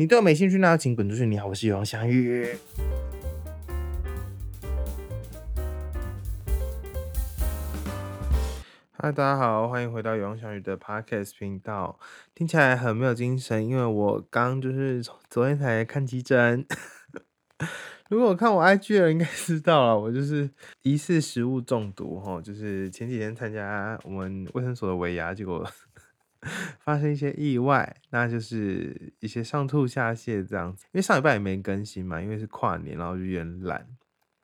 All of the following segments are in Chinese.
你对我没兴趣，那就请滚出去。你好，我是永祥宇。嗨，大家好，欢迎回到永祥宇的 Podcast 频道。听起来很没有精神，因为我刚就是昨天才看急诊。如果看我 IG 的人应该知道了，我就是疑似食物中毒哈，就是前几天参加我们卫生所的尾牙，结果发生一些意外，那就是一些上吐下泻这样子。因为上礼拜也没更新嘛，因为是跨年，然后就有点懒，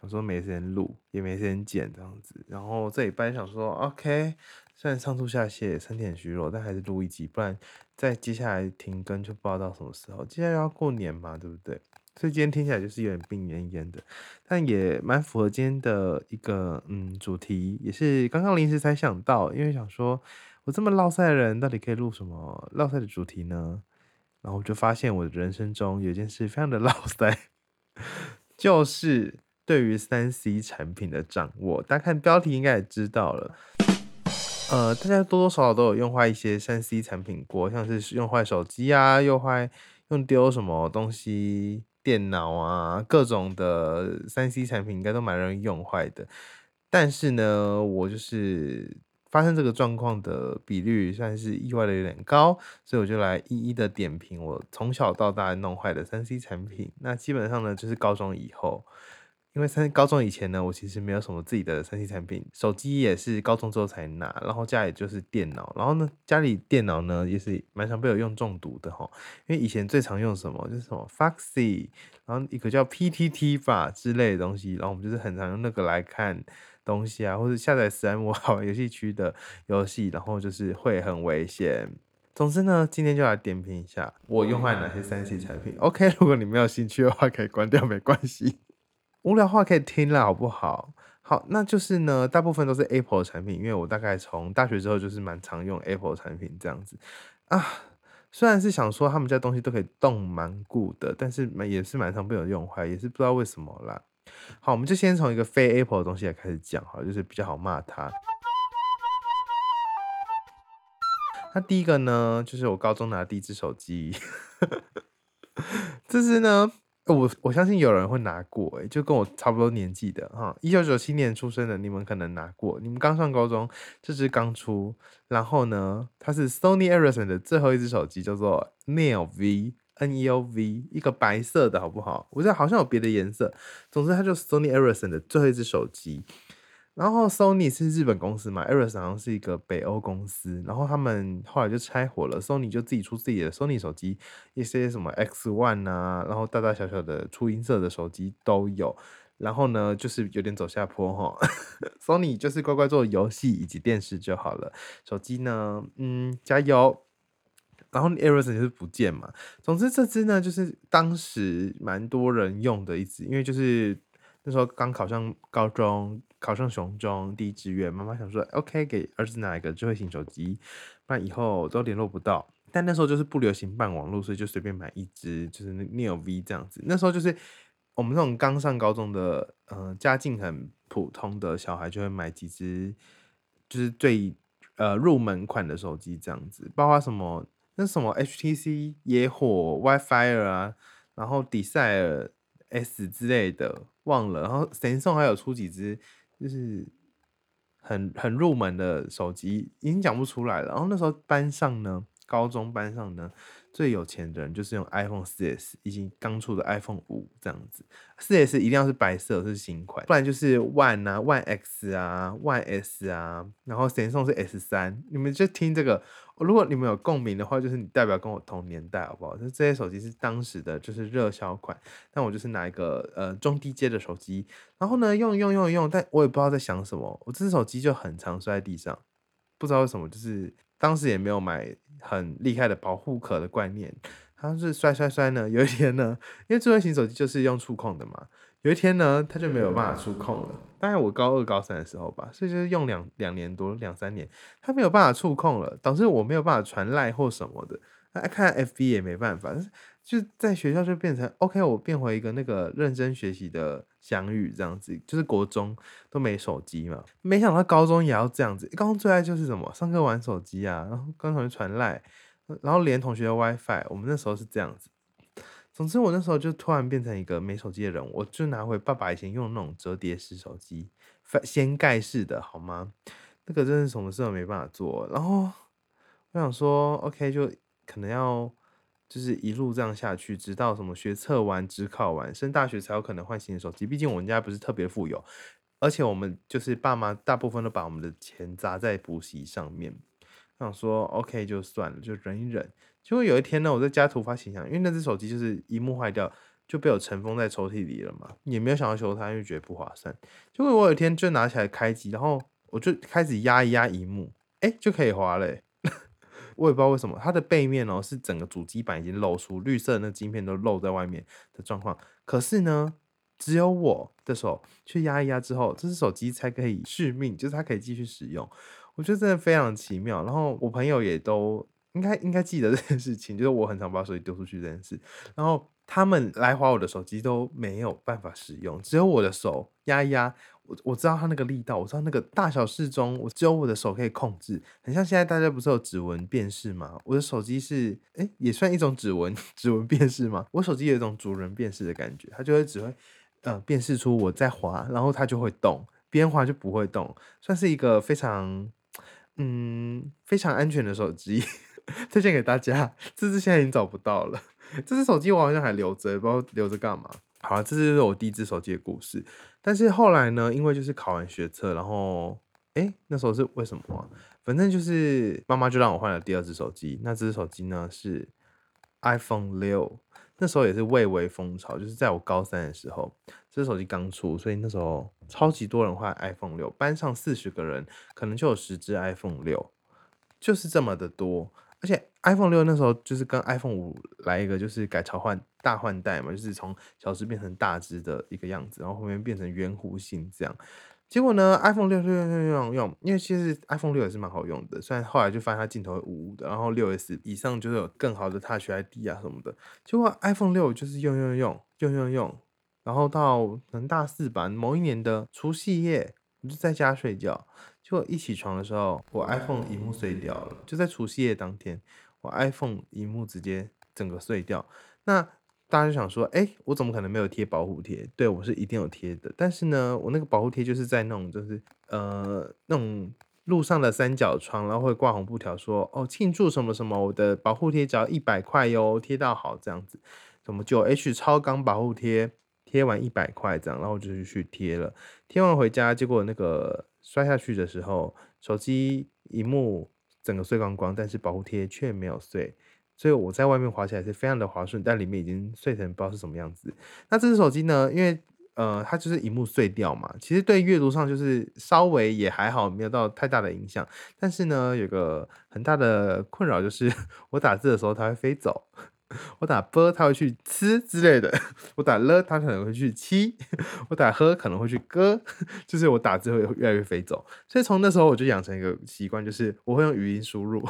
想说没时间录，也没时间剪这样子。然后这礼拜想说，OK，虽然上吐下泻，身体很虚弱，但还是录一集，不然再接下来停更就不知道到什么时候。接下来要过年嘛，对不对？所以今天听起来就是有点病恹恹的，但也蛮符合今天的一个嗯主题，也是刚刚临时才想到，因为想说我这么落赛的人，到底可以录什么落赛的主题呢？然后我就发现我的人生中有一件事非常的落赛，就是对于三 C 产品的掌握。大家看标题应该也知道了，呃，大家多多少少都有用坏一些三 C 产品过，像是用坏手机啊，用坏用丢什么东西。电脑啊，各种的三 C 产品应该都蛮容易用坏的。但是呢，我就是发生这个状况的比率算是意外的有点高，所以我就来一一的点评我从小到大弄坏的三 C 产品。那基本上呢，就是高中以后。因为三高中以前呢，我其实没有什么自己的三 C 产品，手机也是高中之后才拿，然后家里就是电脑，然后呢，家里电脑呢也是蛮常被我用中毒的哈。因为以前最常用什么就是什么 Foxy，然后一个叫 PTT 吧之类的东西，然后我们就是很常用那个来看东西啊，或者下载史莱姆好 游戏区的游戏，然后就是会很危险。总之呢，今天就来点评一下我用坏哪些三 C 产品。OK，如果你没有兴趣的话，可以关掉，没关系。无聊话可以听了，好不好？好，那就是呢，大部分都是 Apple 产品，因为我大概从大学之后就是蛮常用 Apple 产品这样子啊。虽然是想说他们家东西都可以动蛮固的，但是也是蛮常被我用坏，也是不知道为什么啦。好，我们就先从一个非 Apple 的东西来开始讲，哈，就是比较好骂它。那第一个呢，就是我高中拿的第一只手机，这是呢。我我相信有人会拿过，哎，就跟我差不多年纪的哈，一九九七年出生的，你们可能拿过。你们刚上高中，这支刚出，然后呢，它是 Sony Ericsson 的最后一只手机，叫做 Neo N E O V，一个白色的，好不好？我觉得好像有别的颜色，总之它就是 Sony Ericsson 的最后一只手机。然后 Sony 是日本公司嘛，Ericsson 好像是一个北欧公司，然后他们后来就拆伙了，Sony 就自己出自己的 Sony 手机，一些什么 X One 啊，然后大大小小的出音色的手机都有。然后呢，就是有点走下坡哈，Sony 就是乖乖做游戏以及电视就好了，手机呢，嗯，加油。然后 Ericsson 就是不见嘛，总之这支呢，就是当时蛮多人用的一支，因为就是那时候刚考上高中。考上雄中第一志愿，妈妈想说，OK，给儿子拿一个智慧型手机，不然以后都联络不到。但那时候就是不流行办网络，所以就随便买一支，就是 Neo V 这样子。那时候就是我们这种刚上高中的，嗯，家境很普通的小孩，就会买几支，就是最呃入门款的手机这样子，包括什么那什么 HTC 野火 WiFi 啊，然后 d e s i r e S 之类的，忘了。然后神送还有出几只。就是很很入门的手机，已经讲不出来了。然后那时候班上呢，高中班上呢。最有钱的人就是用 iPhone 4S，以及刚出的 iPhone 五这样子。4S 一定要是白色，是新款，不然就是 One 啊、One X 啊、One S 啊，然后 Samsung 是 S 三。你们就听这个，如果你们有共鸣的话，就是你代表跟我同年代，好不好？就这些手机是当时的就是热销款，但我就是拿一个呃中低阶的手机，然后呢用用用用，但我也不知道在想什么，我这只手机就很常摔在地上，不知道为什么，就是当时也没有买。很厉害的保护壳的观念，它是摔摔摔呢。有一天呢，因为智慧型手机就是用触控的嘛，有一天呢，它就没有办法触控了。大概我高二高三的时候吧，所以就是用两两年多两三年，它没有办法触控了，导致我没有办法传赖或什么的。那看 FB 也没办法，就在学校就变成 OK，我变回一个那个认真学习的祥宇这样子，就是国中都没手机嘛，没想到高中也要这样子。高中最爱就是什么，上课玩手机啊，然后跟同学传赖，然后连同学的 WiFi，我们那时候是这样子。总之，我那时候就突然变成一个没手机的人，我就拿回爸爸以前用那种折叠式手机，掀盖式的，好吗？那个真是什么事都没办法做。然后我想说，OK，就可能要就是一路这样下去，直到什么学测完、职考完、升大学才有可能换新的手机。毕竟我们家不是特别富有，而且我们就是爸妈大部分都把我们的钱砸在补习上面。想说，OK，就算了，就忍一忍。结果有一天呢，我在家突发奇想，因为那只手机就是荧幕坏掉，就被我尘封在抽屉里了嘛，也没有想要修它，因为觉得不划算。结果我有一天就拿起来开机，然后我就开始压一压荧幕，哎，就可以滑嘞。我也不知道为什么，它的背面哦是整个主机板已经露出，绿色那晶片都露在外面的状况。可是呢，只有我的手去压一压之后，这只手机才可以续命，就是它可以继续使用。我觉得真的非常奇妙。然后我朋友也都。应该应该记得这件事情，就是我很常把手机丢出去这件事。然后他们来划我的手机都没有办法使用，只有我的手压一压，我我知道它那个力道，我知道那个大小适中，我只有我的手可以控制。很像现在大家不是有指纹辨识吗？我的手机是哎，也算一种指纹指纹辨识吗？我手机有一种主人辨识的感觉，它就会只会呃辨识出我在滑，然后它就会动，边滑就不会动，算是一个非常嗯非常安全的手机。推荐给大家，这只现在已经找不到了。这只手机我好像还留着，不知道留着干嘛。好了，这就是我第一只手机的故事。但是后来呢，因为就是考完学测，然后哎，那时候是为什么？反正就是妈妈就让我换了第二只手机。那只手机呢是 iPhone 六，那时候也是蔚为风潮，就是在我高三的时候，这只手机刚出，所以那时候超级多人换 iPhone 六，班上四十个人，可能就有十只 iPhone 六，就是这么的多。而且 iPhone 六那时候就是跟 iPhone 五来一个就是改朝换大换代嘛，就是从小只变成大只的一个样子，然后后面变成圆弧形这样。结果呢，iPhone 六六六六用用，因为其实 iPhone 六也是蛮好用的，虽然后来就发现它镜头会雾雾的，然后六 S 以上就是有更好的 Touch ID 啊什么的。结果 iPhone 六就是用用用用用用，然后到可能大四吧，某一年的除夕夜，我就在家睡觉。结果一起床的时候，我 iPhone 屏幕碎掉了。就在除夕夜当天，iPhone 屏幕直接整个碎掉。那大家就想说，哎，我怎么可能没有贴保护贴？对我是一定有贴的。但是呢，我那个保护贴就是在那种就是呃那种路上的三角窗，然后会挂红布条说，哦，庆祝什么什么，我的保护贴只要一百块哟，贴到好这样子。什么九 H 超钢保护贴，贴完一百块这样，然后就去贴了。贴完回家，结果那个。摔下去的时候，手机荧幕整个碎光光，但是保护贴却没有碎，所以我在外面滑起来是非常的滑顺，但里面已经碎成不知道是什么样子。那这只手机呢？因为呃，它就是荧幕碎掉嘛，其实对阅读上就是稍微也还好，没有到太大的影响。但是呢，有个很大的困扰就是 我打字的时候它会飞走。我打啵，他会去吃之类的；我打了，他可能会去七；我打喝，可能会去割，就是我打字会越来越飞走。所以从那时候我就养成一个习惯，就是我会用语音输入，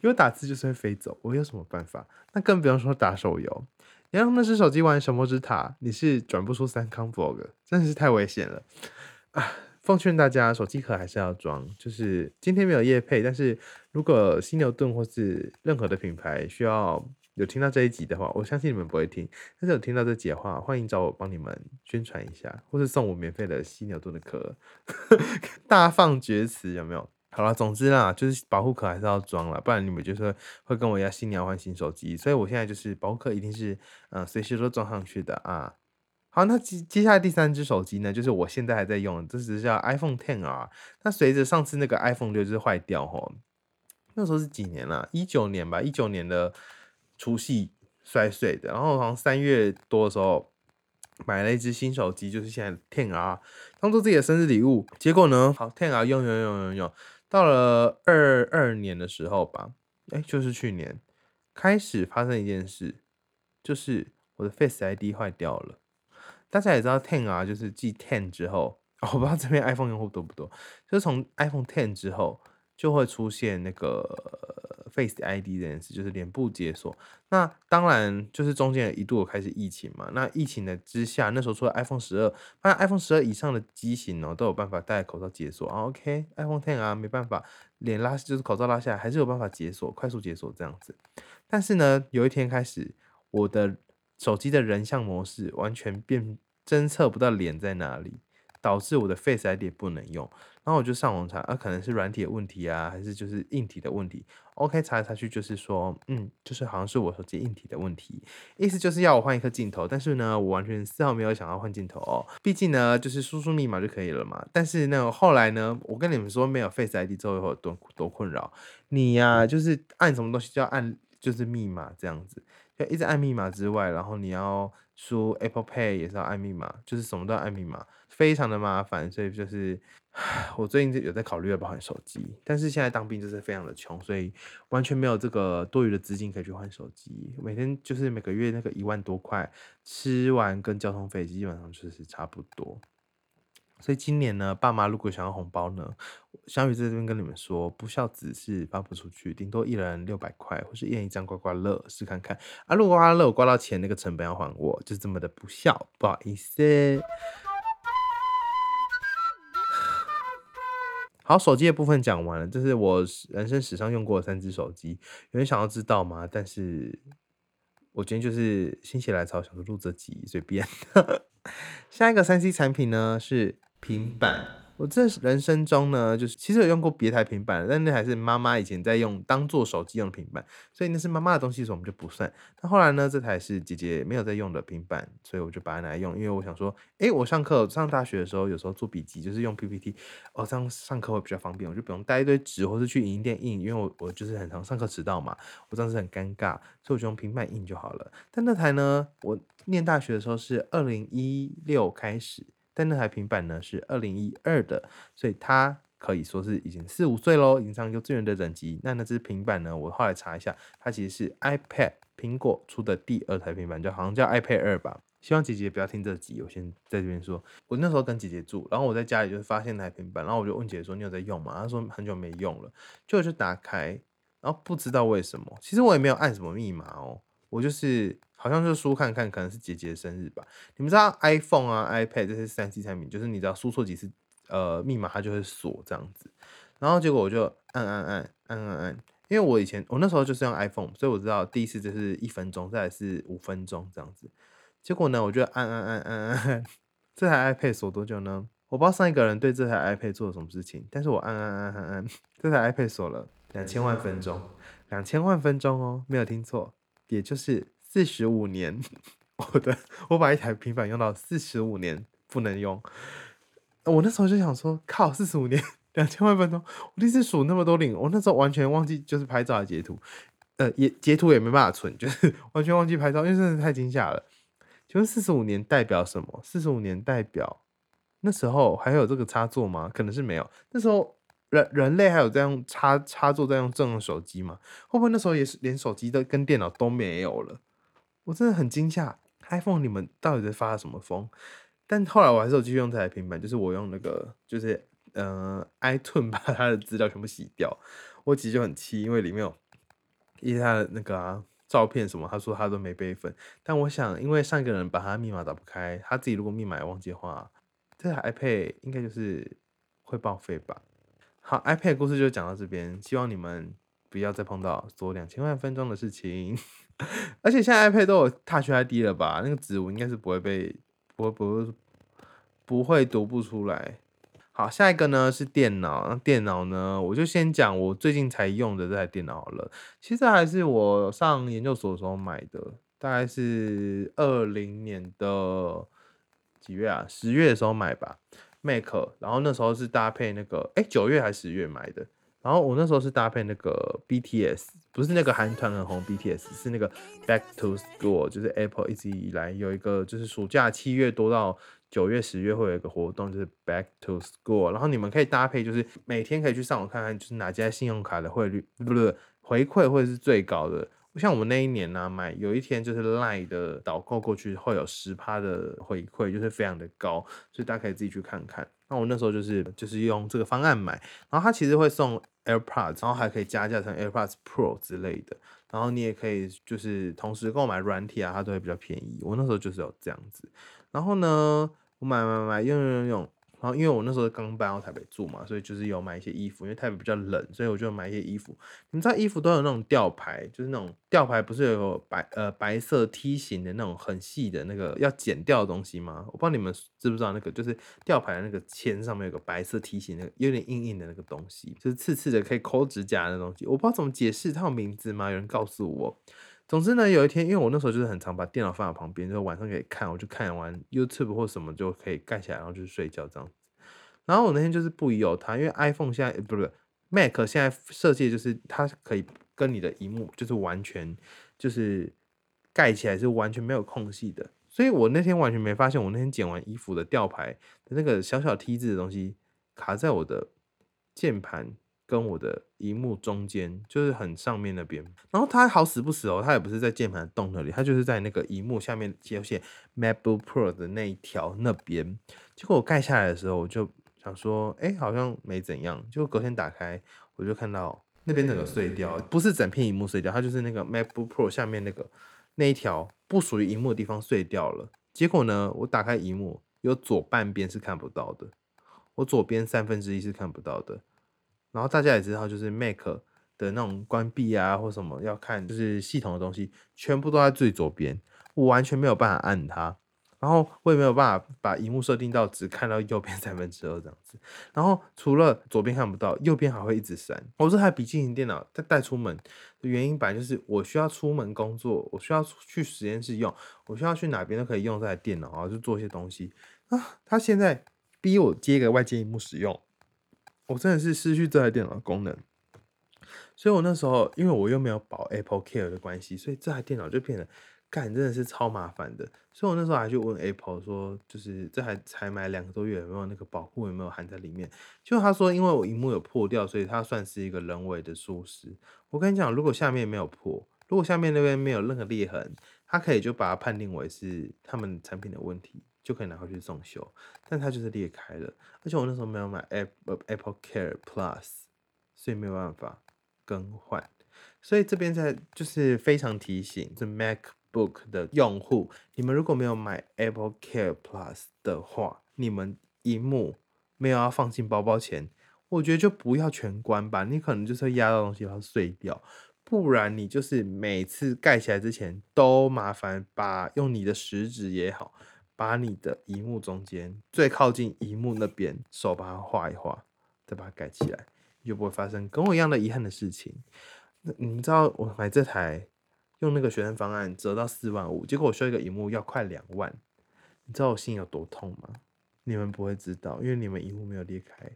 因为打字就是会飞走，我有什么办法？那更不用说打手游，你用那只手机玩神魔之塔，你是转不出三康 vlog，真的是太危险了啊！奉劝大家，手机壳还是要装。就是今天没有夜配，但是如果犀牛盾或是任何的品牌需要有听到这一集的话，我相信你们不会听。但是有听到这集的话，欢迎找我帮你们宣传一下，或是送我免费的犀牛盾的壳，大放厥词有没有？好了，总之啦，就是保护壳还是要装了，不然你们就是会跟我一样新年换新手机。所以我现在就是保护壳一定是嗯随时都装上去的啊。好，那接接下来第三只手机呢，就是我现在还在用，这是叫 iPhone Ten R。那随着上次那个 iPhone 六就是坏掉吼，那时候是几年了？一九年吧，一九年的除夕摔碎的。然后好像三月多的时候买了一只新手机，就是现在 Ten R，当做自己的生日礼物。结果呢，好 Ten R 用用用用用，到了二二年的时候吧，哎，就是去年开始发生一件事，就是我的 Face ID 坏掉了。大家也知道，Ten 啊就是继 Ten 之后，我不知道这边 iPhone 用户多不多，就是从 iPhone Ten 之后就会出现那个 Face ID 这件事，就是脸部解锁。那当然就是中间一度有开始疫情嘛，那疫情的之下，那时候出了 iPhone 十二，发现 iPhone 十二以上的机型哦都有办法戴口罩解锁啊。OK，iPhone Ten 啊没办法，脸拉就是口罩拉下来还是有办法解锁，快速解锁这样子。但是呢，有一天开始。我的手机的人像模式完全变侦测不到脸在哪里，导致我的 Face ID 不能用。然后我就上网查，啊，可能是软体的问题啊，还是就是硬体的问题？OK，查来查去就是说，嗯，就是好像是我手机硬体的问题，意思就是要我换一颗镜头。但是呢，我完全丝毫没有想要换镜头哦，毕竟呢，就是输出密码就可以了嘛。但是呢，后来呢，我跟你们说没有 Face ID 之后有多多困扰，你呀，就是按什么东西就要按就是密码这样子，一直按密码之外，然后你要输 Apple Pay 也是要按密码，就是什么都要按密码，非常的麻烦，所以就是。我最近有在考虑要不要换手机，但是现在当兵就是非常的穷，所以完全没有这个多余的资金可以去换手机。每天就是每个月那个一万多块，吃完跟交通费基本上就是差不多。所以今年呢，爸妈如果想要红包呢，小雨在这边跟你们说，不孝子是发不出去，顶多一人六百块，或是一人一张刮刮乐试看看。啊，如果刮刮乐刮到钱，那个成本要还我，就是这么的不孝，不好意思。好，手机的部分讲完了，这是我人生史上用过的三只手机。有人想要知道吗？但是我今天就是心血来潮，想说录这集，随便。下一个三 C 产品呢是平板。我这人生中呢，就是其实有用过别台平板，但那还是妈妈以前在用当做手机用的平板，所以那是妈妈的东西，所以我们就不算。但后来呢，这台是姐姐没有在用的平板，所以我就把它拿来用，因为我想说，哎，我上课上大学的时候，有时候做笔记就是用 PPT，哦，这样上课会比较方便，我就不用带一堆纸或是去影印店印，因为我我就是很常上课迟到嘛，我这样子很尴尬，所以我就用平板印就好了。但那台呢，我念大学的时候是二零一六开始。但那台平板呢是二零一二的，所以它可以说是已经四五岁喽，已经上幼稚园的等级。那那只平板呢，我后来查一下，它其实是 iPad 苹果出的第二台平板，就好像叫 iPad 二吧。希望姐姐不要听这集，我先在这边说，我那时候跟姐姐住，然后我在家里就是发现那台平板，然后我就问姐姐说：“你有在用吗？”她说：“很久没用了。”就就打开，然后不知道为什么，其实我也没有按什么密码哦。我就是好像是输看看，可能是姐姐生日吧。你们知道 iPhone 啊、iPad 这些三 C 产品，就是你知道输错几次呃密码，它就会锁这样子。然后结果我就按按按按按按，因为我以前我那时候就是用 iPhone，所以我知道第一次就是一分钟，再来是五分钟这样子。结果呢，我就按按按按按，这台 iPad 锁多久呢？我不知道上一个人对这台 iPad 做了什么事情，但是我按按按按按，这台 iPad 锁了两千万分钟，两千万分钟哦，没有听错。也就是四十五年，我的我把一台平板用到四十五年不能用，我那时候就想说，靠，四十五年两千万分钟，我第一次数那么多零，我那时候完全忘记就是拍照的截图，呃，也截图也没办法存，就是 完全忘记拍照，因为真的太惊吓了。请问四十五年代表什么？四十五年代表那时候还有这个插座吗？可能是没有，那时候。人人类还有在用插插座在用智能手机吗？会不会那时候也是连手机都跟电脑都没有了？我真的很惊吓，iPhone 你们到底在发什么疯？但后来我还是有继续用这台平板，就是我用那个就是呃 iTunes 把它的资料全部洗掉。我其实就很气，因为里面有一些他的那个照片什么，他说他都没备份。但我想，因为上一个人把他密码打不开，他自己如果密码也忘记的话，这台 iPad 应该就是会报废吧。好，iPad 故事就讲到这边，希望你们不要再碰到锁两千万分钟的事情。而且现在 iPad 都有 Touch ID 了吧？那个指纹应该是不会被，不会不会不会读不出来。好，下一个呢是电脑，那电脑呢，我就先讲我最近才用的这台电脑好了。其实还是我上研究所的时候买的，大概是二零年的几月啊？十月的时候买吧。Mac，然后那时候是搭配那个，哎，九月还是十月买的。然后我那时候是搭配那个 BTS，不是那个韩团很红 BTS，是那个 Back to School，就是 Apple 一直以来有一个，就是暑假七月多到九月十月会有一个活动，就是 Back to School。然后你们可以搭配，就是每天可以去上网看看，就是哪家信用卡的汇率，不是回馈会是最高的。像我们那一年呢，买有一天就是赖的导购过去会有十趴的回馈，就是非常的高，所以大家可以自己去看看。那我那时候就是就是用这个方案买，然后它其实会送 AirPods，然后还可以加价成 AirPods Pro 之类的，然后你也可以就是同时购买软体啊，它都会比较便宜。我那时候就是有这样子，然后呢，我买买买用用用，然后因为我那时候刚搬到台北住嘛，所以就是有买一些衣服，因为台北比较冷，所以我就买一些衣服。你知道衣服都有那种吊牌，就是那种吊牌不是有白呃白色梯形的那种很细的那个要剪掉的东西吗？我不知道你们知不知道那个，就是吊牌的那个签上面有个白色梯形的，有点硬硬的那个东西，就是刺刺的可以抠指甲的东西。我不知道怎么解释，它有名字吗？有人告诉我。总之呢，有一天，因为我那时候就是很常把电脑放在旁边，就晚上可以看，我就看完 YouTube 或什么就可以盖起来，然后就睡觉这样子。然后我那天就是不疑有他，因为 iPhone 现在不是 Mac 现在设计就是它可以跟你的荧幕就是完全就是盖起来是完全没有空隙的，所以我那天完全没发现，我那天剪完衣服的吊牌那个小小 T 字的东西卡在我的键盘。跟我的荧幕中间就是很上面那边，然后它好死不死哦，它也不是在键盘洞那里，它就是在那个荧幕下面接线 MacBook Pro 的那一条那边。结果我盖下来的时候，我就想说，哎，好像没怎样。结果隔天打开，我就看到那边整个碎掉，不是整片荧幕碎掉，它就是那个 MacBook Pro 下面那个那一条不属于荧幕的地方碎掉了。结果呢，我打开荧幕，有左半边是看不到的，我左边三分之一是看不到的。然后大家也知道，就是 Mac 的那种关闭啊，或什么要看，就是系统的东西，全部都在最左边，我完全没有办法按它，然后我也没有办法把荧幕设定到只看到右边三分之二这样子。然后除了左边看不到，右边还会一直闪。我这台笔记型电脑带带出门的原因，本来就是我需要出门工作，我需要去实验室用，我需要去哪边都可以用这台电脑啊，就做一些东西啊。它现在逼我接一个外接荧幕使用。我真的是失去这台电脑的功能，所以我那时候因为我又没有保 Apple Care 的关系，所以这台电脑就变得干真的是超麻烦的。所以我那时候还去问 Apple 说，就是这台才买两个多月，有没有那个保护有没有含在里面？就他说，因为我荧幕有破掉，所以它算是一个人为的疏失。我跟你讲，如果下面没有破，如果下面那边没有任何裂痕，它可以就把它判定为是他们产品的问题。就可以拿回去送修，但它就是裂开了，而且我那时候没有买 Apple Apple Care Plus，所以没有办法更换。所以这边在就是非常提醒这 MacBook 的用户，你们如果没有买 Apple Care Plus 的话，你们荧幕没有要放进包包前，我觉得就不要全关吧，你可能就是压到东西要碎掉，不然你就是每次盖起来之前都麻烦把用你的食指也好。把你的荧幕中间最靠近荧幕那边手把它画一画，再把它盖起来，就不会发生跟我一样的遗憾的事情。那你们知道我买这台用那个学生方案折到四万五，结果我修一个荧幕要快两万，你知道我心有多痛吗？你们不会知道，因为你们荧幕没有裂开。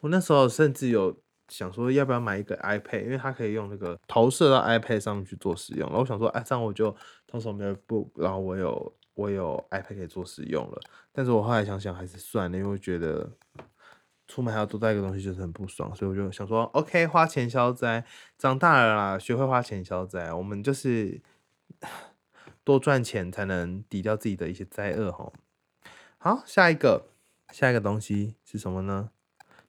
我那时候甚至有想说要不要买一个 iPad，因为它可以用那个投射到 iPad 上面去做使用。然后我想说，哎，这样我就同时没有 book，然后我有。我有 iPad 可以做使用了，但是我后来想想还是算了，因为觉得出门还要多带一个东西就是很不爽，所以我就想说，OK，花钱消灾，长大了啦，学会花钱消灾，我们就是 多赚钱才能抵掉自己的一些灾厄哈。好，下一个，下一个东西是什么呢？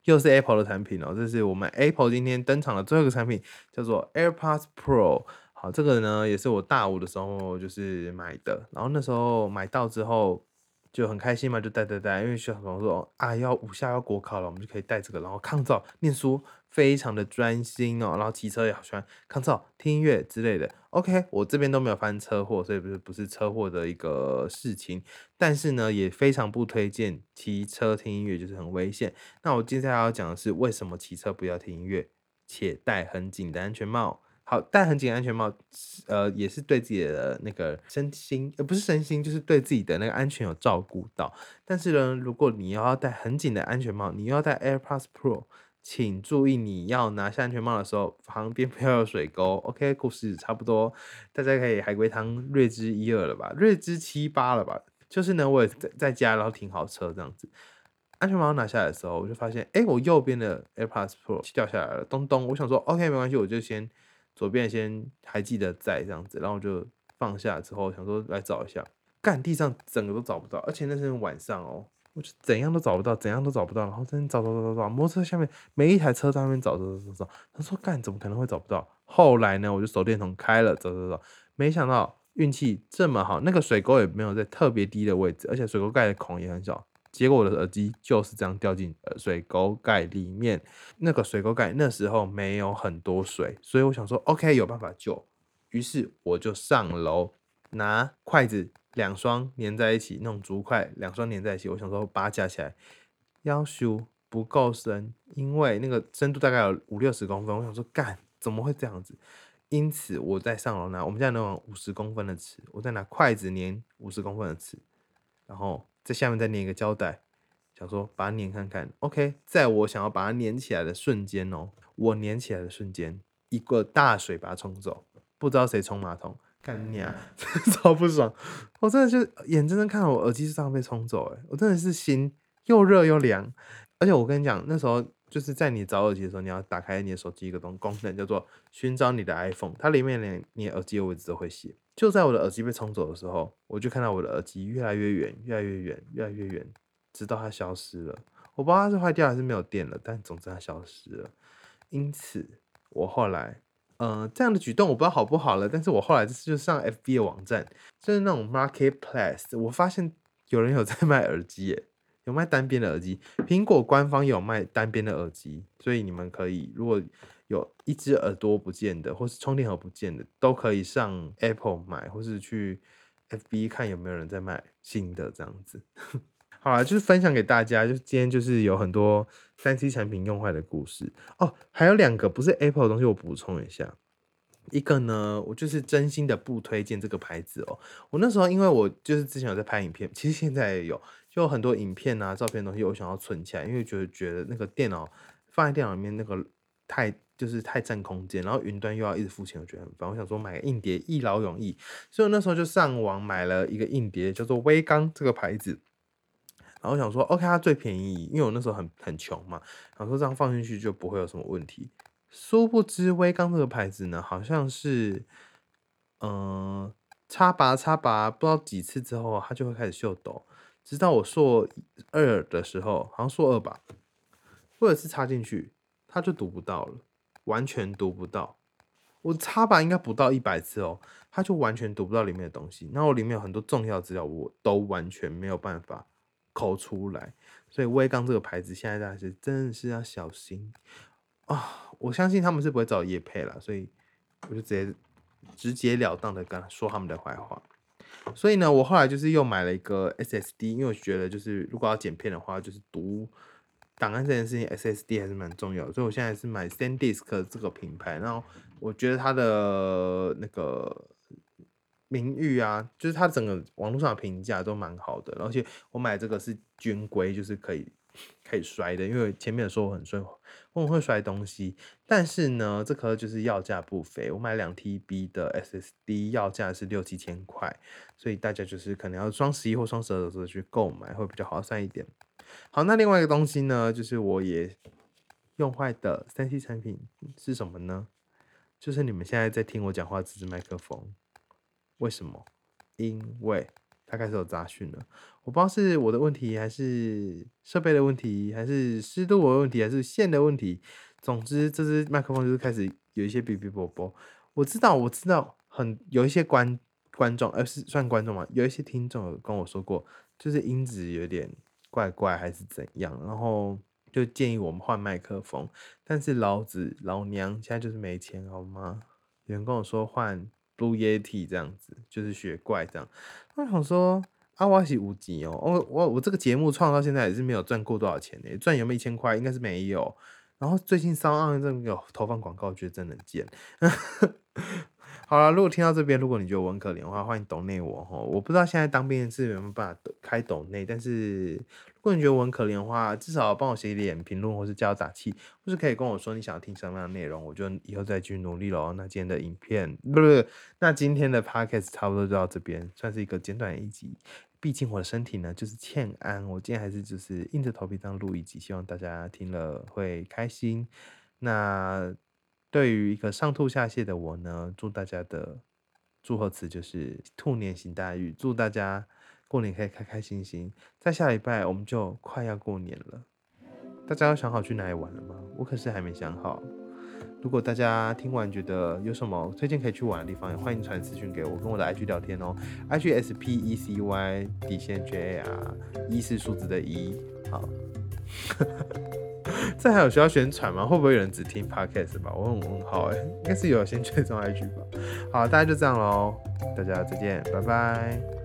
又是 Apple 的产品哦，这是我们 Apple 今天登场的最后一个产品，叫做 AirPods Pro。好，这个呢也是我大五的时候就是买的，然后那时候买到之后就很开心嘛，就带带带，因为小朋友说啊要五下要国考了，我们就可以带这个，然后抗噪念书非常的专心哦，然后骑车也好喜欢抗噪听音乐之类的。OK，我这边都没有发生车祸，所以不是不是车祸的一个事情，但是呢也非常不推荐骑车听音乐，就是很危险。那我接下来要讲的是为什么骑车不要听音乐，且戴很紧的安全帽。好，戴很紧安全帽，呃，也是对自己的那个身心，呃，不是身心，就是对自己的那个安全有照顾到。但是呢，如果你要戴很紧的安全帽，你要戴 AirPods Pro，请注意你要拿下安全帽的时候，旁边不要有水沟。OK，故事差不多，大家可以海龟汤略知一二了吧？略知七八了吧？就是呢，我也在在家，然后停好车这样子，安全帽拿下来的时候，我就发现，哎，我右边的 AirPods Pro 掉下来了，咚咚，我想说，OK，没关系，我就先。左边先还记得在这样子，然后就放下之后想说来找一下，干地上整个都找不到，而且那是晚上哦，我就怎样都找不到，怎样都找不到，然后真找找找找找，摩托车下面每一台车在那边找找找找，他说干怎么可能会找不到？后来呢，我就手电筒开了，找找找，没想到运气这么好，那个水沟也没有在特别低的位置，而且水沟盖的孔也很小，结果我的耳机就是这样掉进水沟盖里面。那个水沟盖那时候没有很多水，所以我想说，OK，有办法救。于是我就上楼拿筷子两双粘在一起，那种竹筷两双粘在一起。我想说把它夹起来，要修不够深，因为那个深度大概有五六十公分。我想说干怎么会这样子？因此我在上楼拿我们家那种五十公分的尺，我再拿筷子粘五十公分的尺，然后在下面再粘一个胶带，想说把它粘看看。OK，在我想要把它粘起来的瞬间哦，我粘起来的瞬间，一个大水把它冲走。不知道谁冲马桶，干你啊！超不爽！我真的就眼睁睁看到我耳机就这样被冲走，哎，我真的是心又热又凉。而且我跟你讲，那时候就是在你找耳机的时候，你要打开你的手机一个东功能叫做寻找你的 iPhone，它里面连你耳机的位置都会写。就在我的耳机被冲走的时候，我就看到我的耳机越来越远，越来越远，越来越远，直到它消失了。我不知道它是坏掉还是没有电了，但总之它消失了。因此，我后来。嗯，这样的举动我不知道好不好了，但是我后来就是就上 FB 的网站，就是那种 Marketplace，我发现有人有在卖耳机，耶，有卖单边的耳机，苹果官方有卖单边的耳机，所以你们可以如果有一只耳朵不见的，或是充电盒不见的，都可以上 Apple 买，或是去 FB 看有没有人在卖新的这样子。好了，就是分享给大家，就今天就是有很多三 C 产品用坏的故事哦，还有两个不是 Apple 的东西，我补充一下。一个呢，我就是真心的不推荐这个牌子哦。我那时候因为我就是之前有在拍影片，其实现在也有，就很多影片啊、照片东西，我想要存起来，因为觉得觉得那个电脑放在电脑里面那个太就是太占空间，然后云端又要一直付钱，我觉得很烦。我想说买个硬碟一劳永逸，所以我那时候就上网买了一个硬碟，叫做微刚这个牌子。然后想说，OK，它最便宜，因为我那时候很很穷嘛，然后说这样放进去就不会有什么问题。殊不知，微刚这个牌子呢，好像是，嗯，插拔插拔，不知道几次之后，它就会开始秀抖。直到我硕二的时候，好像硕二吧，或者是插进去，它就读不到了，完全读不到。我插板应该不到一百次哦，它就完全读不到里面的东西。那我里面有很多重要资料，我都完全没有办法。抠出来，所以威刚这个牌子现在大家是真的是要小心啊！我相信他们是不会找叶配了，所以我就直接直截了当的跟他说他们的坏话。所以呢，我后来就是又买了一个 SSD，因为我觉得就是如果要剪片的话，就是读档案这件事情，SSD 还是蛮重要的。所以我现在是买 SanDisk 这个品牌，然后我觉得它的那个。名誉啊，就是它整个网络上的评价都蛮好的，而且我买这个是军规，就是可以可以摔的，因为前面说我很摔，我很会摔东西。但是呢，这颗就是要价不菲，我买两 TB 的 SSD 要价是六七千块，所以大家就是可能要双十一或双十二的时候去购买会比较划算一点。好，那另外一个东西呢，就是我也用坏的三 C 产品是什么呢？就是你们现在在听我讲话这支麦克风。为什么？因为它开始有杂讯了。我不知道是我的问题，还是设备的问题，还是湿度的问题，还是线的问题。总之，这支麦克风就是开始有一些哔哔啵啵。我知道，我知道，很有一些观观众，呃，是算观众嘛？有一些听众跟我说过，就是音质有点怪怪，还是怎样，然后就建议我们换麦克风。但是老子老娘现在就是没钱，好吗？有人跟我说换。Blue Yeti 这样子就是雪怪这样，我想说阿瓦西无极哦，我我我这个节目创到现在也是没有赚过多少钱呢，赚有没有一千块？应该是没有。然后最近上岸这个投放广告，觉得真能贱。好了，如果听到这边，如果你觉得我很可怜的话，欢迎抖内我哈。我不知道现在当兵的是有没有办法开抖内，但是如果你觉得我很可怜的话，至少帮我写一点评论，或是加油打气，或是可以跟我说你想要听什么样的内容，我就以后再继续努力喽。那今天的影片不是，那今天的 podcast 差不多就到这边，算是一个简短一集。毕竟我的身体呢就是欠安，我今天还是就是硬着头皮这样录一集，希望大家听了会开心。那。对于一个上吐下泻的我呢，祝大家的祝贺词就是兔年行大运，祝大家过年可以开开心心。在下礼拜我们就快要过年了，大家有想好去哪里玩了吗？我可是还没想好。如果大家听完觉得有什么推荐可以去玩的地方，也欢迎传私讯给我，跟我的 IG 聊天哦。IG S P E C Y 底线 J R 一是数字的一。好，这还有需要宣传吗？会不会有人只听 Podcast 吧？我很问号哎，应该是有先追踪 IG 吧。好，大家就这样喽，大家再见，拜拜。